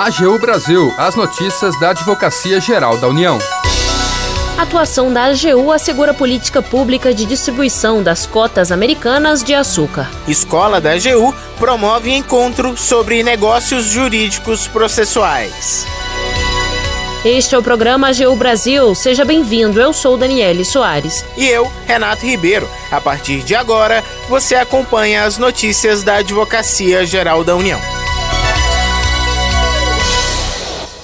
AGU Brasil, as notícias da Advocacia Geral da União. A atuação da AGU assegura a política pública de distribuição das cotas americanas de açúcar. Escola da AGU promove encontro sobre negócios jurídicos processuais. Este é o programa AGU Brasil. Seja bem-vindo. Eu sou Daniele Soares. E eu, Renato Ribeiro. A partir de agora, você acompanha as notícias da Advocacia Geral da União.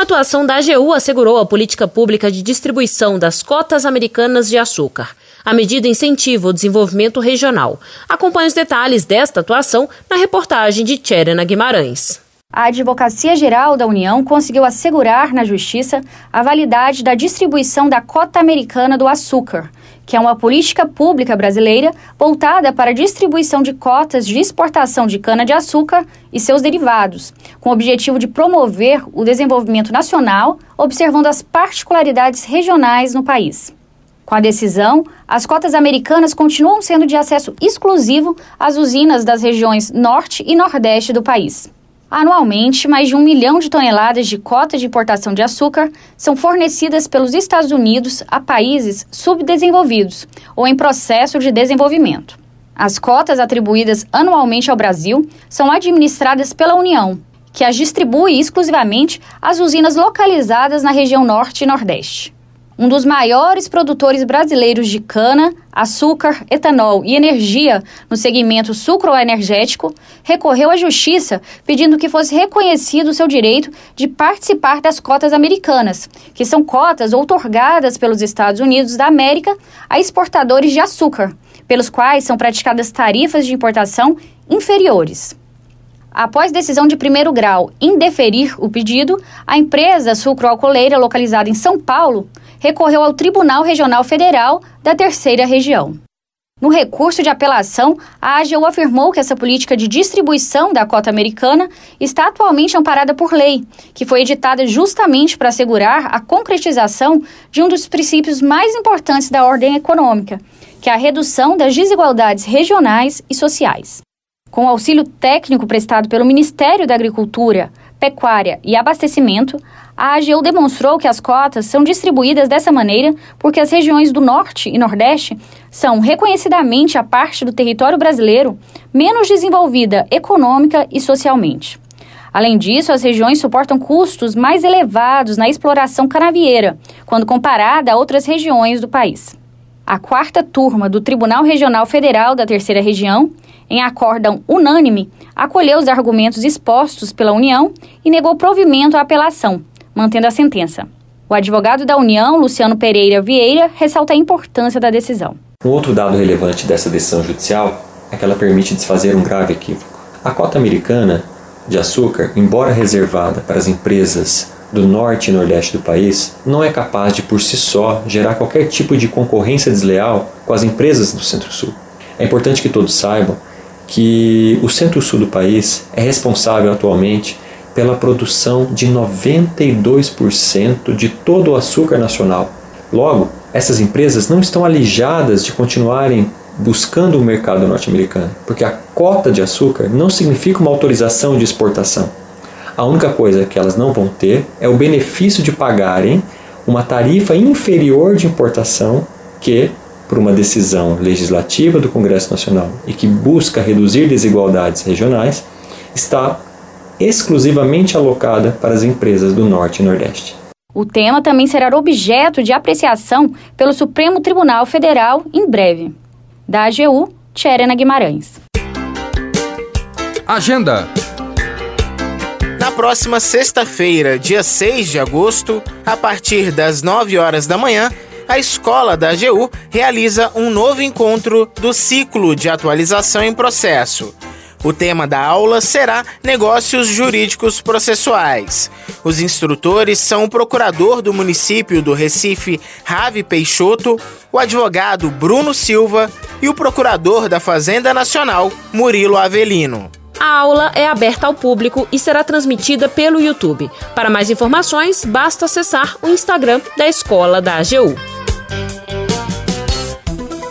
Uma atuação da AGU assegurou a política pública de distribuição das cotas americanas de açúcar. A medida incentiva o desenvolvimento regional. Acompanhe os detalhes desta atuação na reportagem de Tcherena Guimarães. A Advocacia Geral da União conseguiu assegurar na Justiça a validade da distribuição da cota americana do açúcar, que é uma política pública brasileira voltada para a distribuição de cotas de exportação de cana-de-açúcar e seus derivados, com o objetivo de promover o desenvolvimento nacional, observando as particularidades regionais no país. Com a decisão, as cotas americanas continuam sendo de acesso exclusivo às usinas das regiões Norte e Nordeste do país. Anualmente, mais de um milhão de toneladas de cotas de importação de açúcar são fornecidas pelos Estados Unidos a países subdesenvolvidos ou em processo de desenvolvimento. As cotas atribuídas anualmente ao Brasil são administradas pela União, que as distribui exclusivamente às usinas localizadas na região Norte e Nordeste um dos maiores produtores brasileiros de cana, açúcar, etanol e energia no segmento sucroenergético, recorreu à justiça pedindo que fosse reconhecido o seu direito de participar das cotas americanas, que são cotas outorgadas pelos Estados Unidos da América a exportadores de açúcar, pelos quais são praticadas tarifas de importação inferiores. Após decisão de primeiro grau indeferir o pedido, a empresa sucroalcooleira localizada em São Paulo recorreu ao Tribunal Regional Federal da Terceira Região. No recurso de apelação, a AGU afirmou que essa política de distribuição da cota americana está atualmente amparada por lei, que foi editada justamente para assegurar a concretização de um dos princípios mais importantes da ordem econômica, que é a redução das desigualdades regionais e sociais. Com o auxílio técnico prestado pelo Ministério da Agricultura, Pecuária e Abastecimento, a AGU demonstrou que as cotas são distribuídas dessa maneira porque as regiões do Norte e Nordeste são reconhecidamente a parte do território brasileiro menos desenvolvida econômica e socialmente. Além disso, as regiões suportam custos mais elevados na exploração canavieira, quando comparada a outras regiões do país. A quarta turma do Tribunal Regional Federal da Terceira Região, em acórdão unânime, acolheu os argumentos expostos pela União e negou provimento à apelação, mantendo a sentença. O advogado da União, Luciano Pereira Vieira, ressalta a importância da decisão. Um outro dado relevante dessa decisão judicial é que ela permite desfazer um grave equívoco. A cota americana de açúcar, embora reservada para as empresas do norte e nordeste do país, não é capaz de por si só gerar qualquer tipo de concorrência desleal com as empresas do Centro-Sul. É importante que todos saibam que o Centro-Sul do país é responsável atualmente pela produção de 92% de todo o açúcar nacional. Logo, essas empresas não estão alijadas de continuarem buscando o mercado norte-americano, porque a cota de açúcar não significa uma autorização de exportação. A única coisa que elas não vão ter é o benefício de pagarem uma tarifa inferior de importação que, por uma decisão legislativa do Congresso Nacional e que busca reduzir desigualdades regionais, está exclusivamente alocada para as empresas do Norte e Nordeste. O tema também será objeto de apreciação pelo Supremo Tribunal Federal em breve. Da AGU, Tcherena Guimarães. Agenda. Na próxima sexta-feira, dia 6 de agosto, a partir das 9 horas da manhã, a escola da AGU realiza um novo encontro do ciclo de atualização em processo. O tema da aula será Negócios Jurídicos Processuais. Os instrutores são o procurador do município do Recife, Ravi Peixoto, o advogado Bruno Silva e o procurador da Fazenda Nacional, Murilo Avelino. A aula é aberta ao público e será transmitida pelo YouTube. Para mais informações, basta acessar o Instagram da Escola da AGU.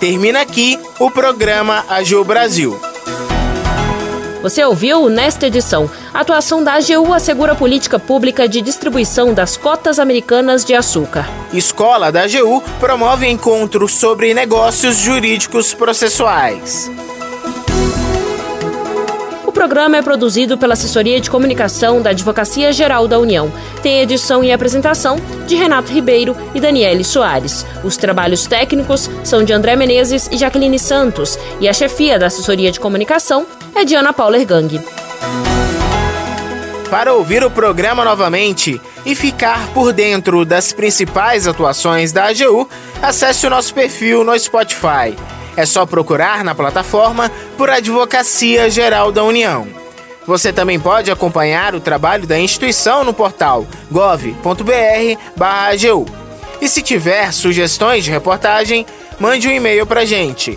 Termina aqui o programa AGU Brasil. Você ouviu nesta edição A atuação da AGU assegura a política pública de distribuição das cotas americanas de açúcar. Escola da AGU promove encontros sobre negócios jurídicos processuais programa é produzido pela Assessoria de Comunicação da Advocacia Geral da União. Tem edição e apresentação de Renato Ribeiro e Daniele Soares. Os trabalhos técnicos são de André Menezes e Jaqueline Santos. E a chefia da Assessoria de Comunicação é de Ana Paula Ergang. Para ouvir o programa novamente e ficar por dentro das principais atuações da AGU, acesse o nosso perfil no Spotify é só procurar na plataforma por Advocacia Geral da União. Você também pode acompanhar o trabalho da instituição no portal gov.br/agu. E se tiver sugestões de reportagem, mande um e-mail para gente